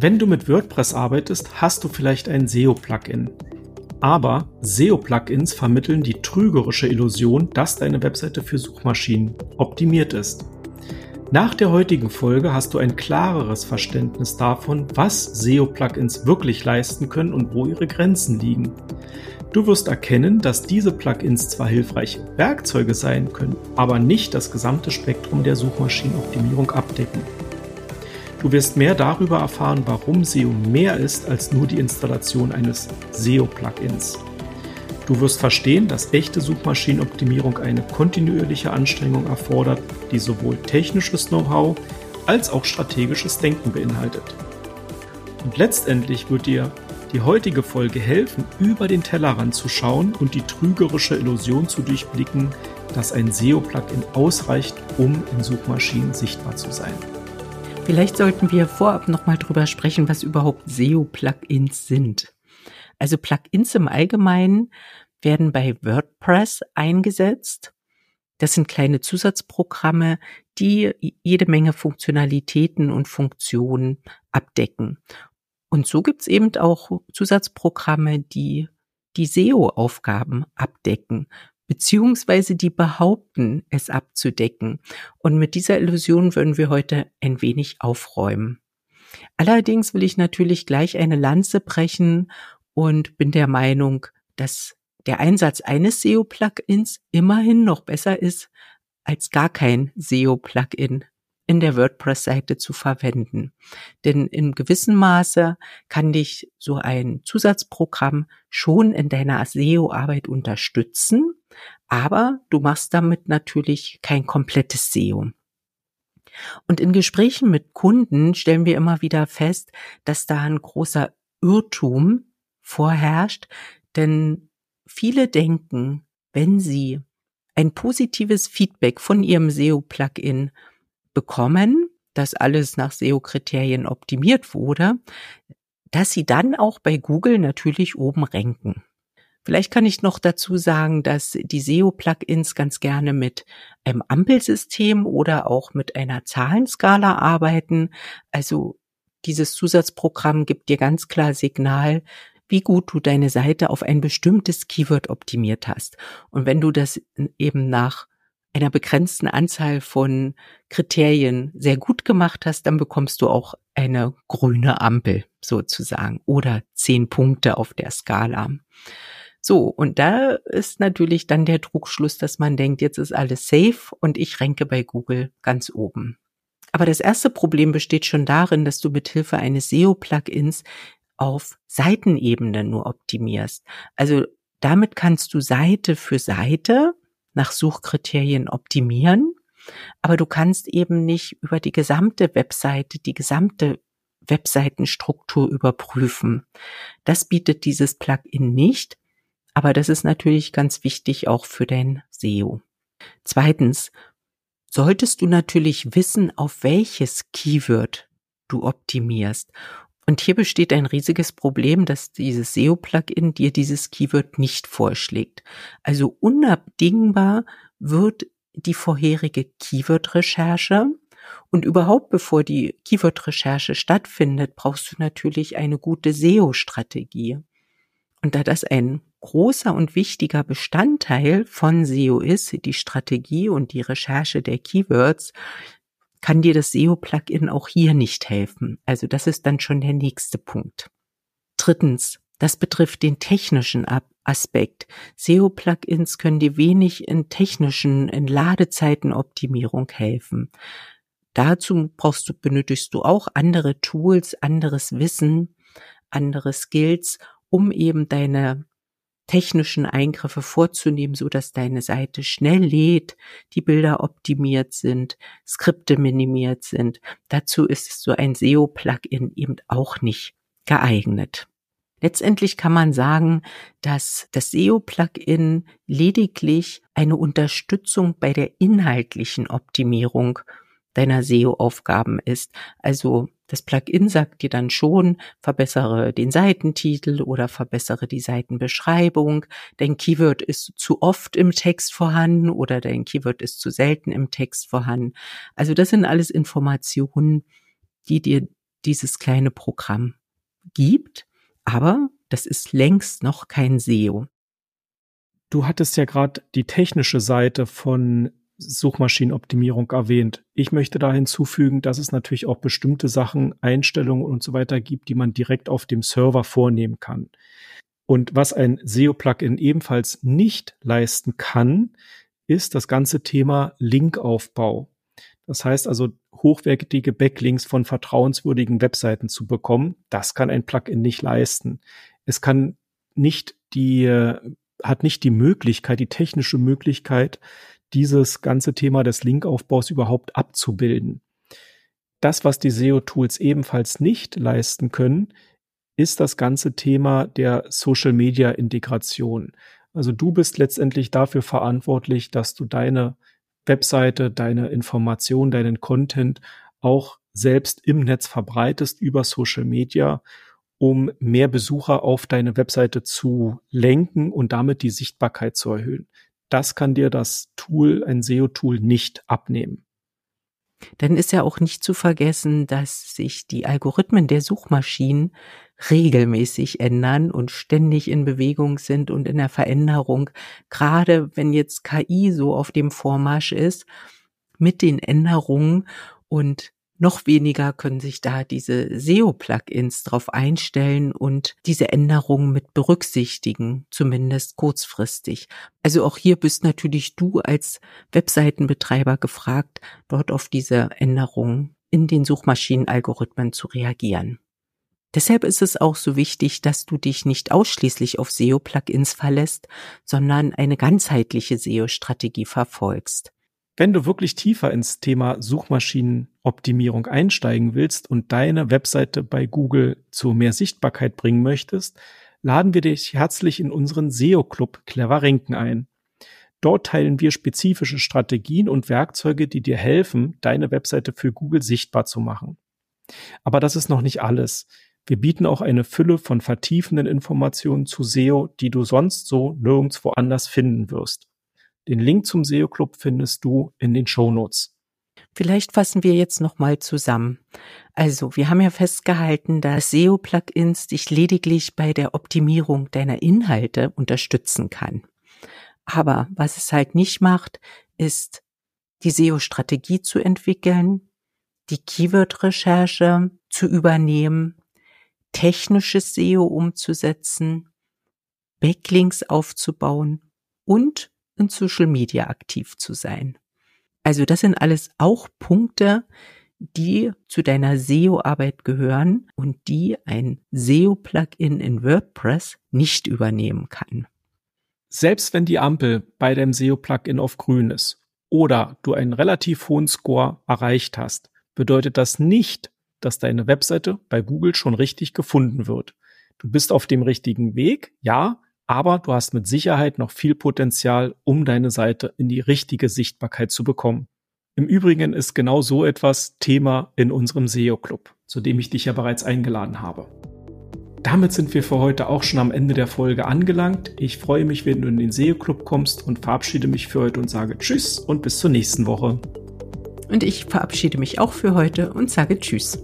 Wenn du mit WordPress arbeitest, hast du vielleicht ein SEO-Plugin. Aber SEO-Plugins vermitteln die trügerische Illusion, dass deine Webseite für Suchmaschinen optimiert ist. Nach der heutigen Folge hast du ein klareres Verständnis davon, was SEO-Plugins wirklich leisten können und wo ihre Grenzen liegen. Du wirst erkennen, dass diese Plugins zwar hilfreiche Werkzeuge sein können, aber nicht das gesamte Spektrum der Suchmaschinenoptimierung abdecken. Du wirst mehr darüber erfahren, warum SEO mehr ist als nur die Installation eines SEO-Plugins. Du wirst verstehen, dass echte Suchmaschinenoptimierung eine kontinuierliche Anstrengung erfordert, die sowohl technisches Know-how als auch strategisches Denken beinhaltet. Und letztendlich wird dir die heutige Folge helfen, über den Tellerrand zu schauen und die trügerische Illusion zu durchblicken, dass ein SEO-Plugin ausreicht, um in Suchmaschinen sichtbar zu sein. Vielleicht sollten wir vorab nochmal drüber sprechen, was überhaupt SEO-Plugins sind. Also Plugins im Allgemeinen werden bei WordPress eingesetzt. Das sind kleine Zusatzprogramme, die jede Menge Funktionalitäten und Funktionen abdecken. Und so gibt's eben auch Zusatzprogramme, die die SEO-Aufgaben abdecken beziehungsweise die behaupten, es abzudecken. Und mit dieser Illusion würden wir heute ein wenig aufräumen. Allerdings will ich natürlich gleich eine Lanze brechen und bin der Meinung, dass der Einsatz eines SEO-Plugins immerhin noch besser ist, als gar kein SEO-Plugin in der WordPress-Seite zu verwenden. Denn in gewissem Maße kann dich so ein Zusatzprogramm schon in deiner SEO-Arbeit unterstützen, aber du machst damit natürlich kein komplettes SEO. Und in Gesprächen mit Kunden stellen wir immer wieder fest, dass da ein großer Irrtum vorherrscht, denn viele denken, wenn sie ein positives Feedback von ihrem SEO-Plugin bekommen, dass alles nach SEO-Kriterien optimiert wurde, dass sie dann auch bei Google natürlich oben ranken. Vielleicht kann ich noch dazu sagen, dass die SEO-Plugins ganz gerne mit einem Ampelsystem oder auch mit einer Zahlenskala arbeiten. Also dieses Zusatzprogramm gibt dir ganz klar Signal, wie gut du deine Seite auf ein bestimmtes Keyword optimiert hast. Und wenn du das eben nach einer begrenzten Anzahl von Kriterien sehr gut gemacht hast, dann bekommst du auch eine grüne Ampel sozusagen oder zehn Punkte auf der Skala. So, und da ist natürlich dann der Trugschluss, dass man denkt, jetzt ist alles safe und ich renke bei Google ganz oben. Aber das erste Problem besteht schon darin, dass du mit Hilfe eines SEO-Plugins auf Seitenebene nur optimierst. Also damit kannst du Seite für Seite nach Suchkriterien optimieren, aber du kannst eben nicht über die gesamte Webseite, die gesamte Webseitenstruktur überprüfen. Das bietet dieses Plugin nicht. Aber das ist natürlich ganz wichtig auch für dein SEO. Zweitens, solltest du natürlich wissen, auf welches Keyword du optimierst. Und hier besteht ein riesiges Problem, dass dieses SEO-Plugin dir dieses Keyword nicht vorschlägt. Also unabdingbar wird die vorherige Keyword-Recherche und überhaupt bevor die Keyword-Recherche stattfindet, brauchst du natürlich eine gute SEO-Strategie. Und da das ein großer und wichtiger Bestandteil von SEO ist, die Strategie und die Recherche der Keywords, kann dir das SEO-Plugin auch hier nicht helfen. Also das ist dann schon der nächste Punkt. Drittens, das betrifft den technischen Aspekt. SEO-Plugins können dir wenig in technischen, in Ladezeitenoptimierung helfen. Dazu brauchst du, benötigst du auch andere Tools, anderes Wissen, andere Skills, um eben deine technischen Eingriffe vorzunehmen, so dass deine Seite schnell lädt, die Bilder optimiert sind, Skripte minimiert sind. Dazu ist so ein SEO-Plugin eben auch nicht geeignet. Letztendlich kann man sagen, dass das SEO-Plugin lediglich eine Unterstützung bei der inhaltlichen Optimierung deiner SEO-Aufgaben ist. Also das Plugin sagt dir dann schon, verbessere den Seitentitel oder verbessere die Seitenbeschreibung. Dein Keyword ist zu oft im Text vorhanden oder dein Keyword ist zu selten im Text vorhanden. Also das sind alles Informationen, die dir dieses kleine Programm gibt, aber das ist längst noch kein SEO. Du hattest ja gerade die technische Seite von Suchmaschinenoptimierung erwähnt. Ich möchte da hinzufügen, dass es natürlich auch bestimmte Sachen, Einstellungen und so weiter gibt, die man direkt auf dem Server vornehmen kann. Und was ein SEO-Plugin ebenfalls nicht leisten kann, ist das ganze Thema Linkaufbau. Das heißt also, hochwertige Backlinks von vertrauenswürdigen Webseiten zu bekommen, das kann ein Plugin nicht leisten. Es kann nicht die, hat nicht die Möglichkeit, die technische Möglichkeit, dieses ganze Thema des Linkaufbaus überhaupt abzubilden. Das, was die SEO-Tools ebenfalls nicht leisten können, ist das ganze Thema der Social-Media-Integration. Also du bist letztendlich dafür verantwortlich, dass du deine Webseite, deine Information, deinen Content auch selbst im Netz verbreitest über Social Media, um mehr Besucher auf deine Webseite zu lenken und damit die Sichtbarkeit zu erhöhen. Das kann dir das Tool, ein SEO-Tool nicht abnehmen. Dann ist ja auch nicht zu vergessen, dass sich die Algorithmen der Suchmaschinen regelmäßig ändern und ständig in Bewegung sind und in der Veränderung. Gerade wenn jetzt KI so auf dem Vormarsch ist, mit den Änderungen und noch weniger können sich da diese SEO-Plugins drauf einstellen und diese Änderungen mit berücksichtigen, zumindest kurzfristig. Also auch hier bist natürlich du als Webseitenbetreiber gefragt, dort auf diese Änderungen in den Suchmaschinenalgorithmen zu reagieren. Deshalb ist es auch so wichtig, dass du dich nicht ausschließlich auf SEO-Plugins verlässt, sondern eine ganzheitliche SEO-Strategie verfolgst. Wenn du wirklich tiefer ins Thema Suchmaschinenoptimierung einsteigen willst und deine Webseite bei Google zu mehr Sichtbarkeit bringen möchtest, laden wir dich herzlich in unseren SEO-Club Clever Renken ein. Dort teilen wir spezifische Strategien und Werkzeuge, die dir helfen, deine Webseite für Google sichtbar zu machen. Aber das ist noch nicht alles. Wir bieten auch eine Fülle von vertiefenden Informationen zu SEO, die du sonst so nirgendwo anders finden wirst. Den Link zum SEO Club findest du in den Show Notes. Vielleicht fassen wir jetzt nochmal zusammen. Also, wir haben ja festgehalten, dass SEO-Plugins dich lediglich bei der Optimierung deiner Inhalte unterstützen kann. Aber was es halt nicht macht, ist die SEO-Strategie zu entwickeln, die Keyword-Recherche zu übernehmen, technisches SEO umzusetzen, Backlinks aufzubauen und in Social Media aktiv zu sein. Also das sind alles auch Punkte, die zu deiner SEO-Arbeit gehören und die ein SEO-Plugin in WordPress nicht übernehmen kann. Selbst wenn die Ampel bei deinem SEO-Plugin auf grün ist oder du einen relativ hohen Score erreicht hast, bedeutet das nicht, dass deine Webseite bei Google schon richtig gefunden wird. Du bist auf dem richtigen Weg, ja, aber du hast mit Sicherheit noch viel Potenzial, um deine Seite in die richtige Sichtbarkeit zu bekommen. Im Übrigen ist genau so etwas Thema in unserem SEO-Club, zu dem ich dich ja bereits eingeladen habe. Damit sind wir für heute auch schon am Ende der Folge angelangt. Ich freue mich, wenn du in den SEO-Club kommst und verabschiede mich für heute und sage Tschüss und bis zur nächsten Woche. Und ich verabschiede mich auch für heute und sage Tschüss.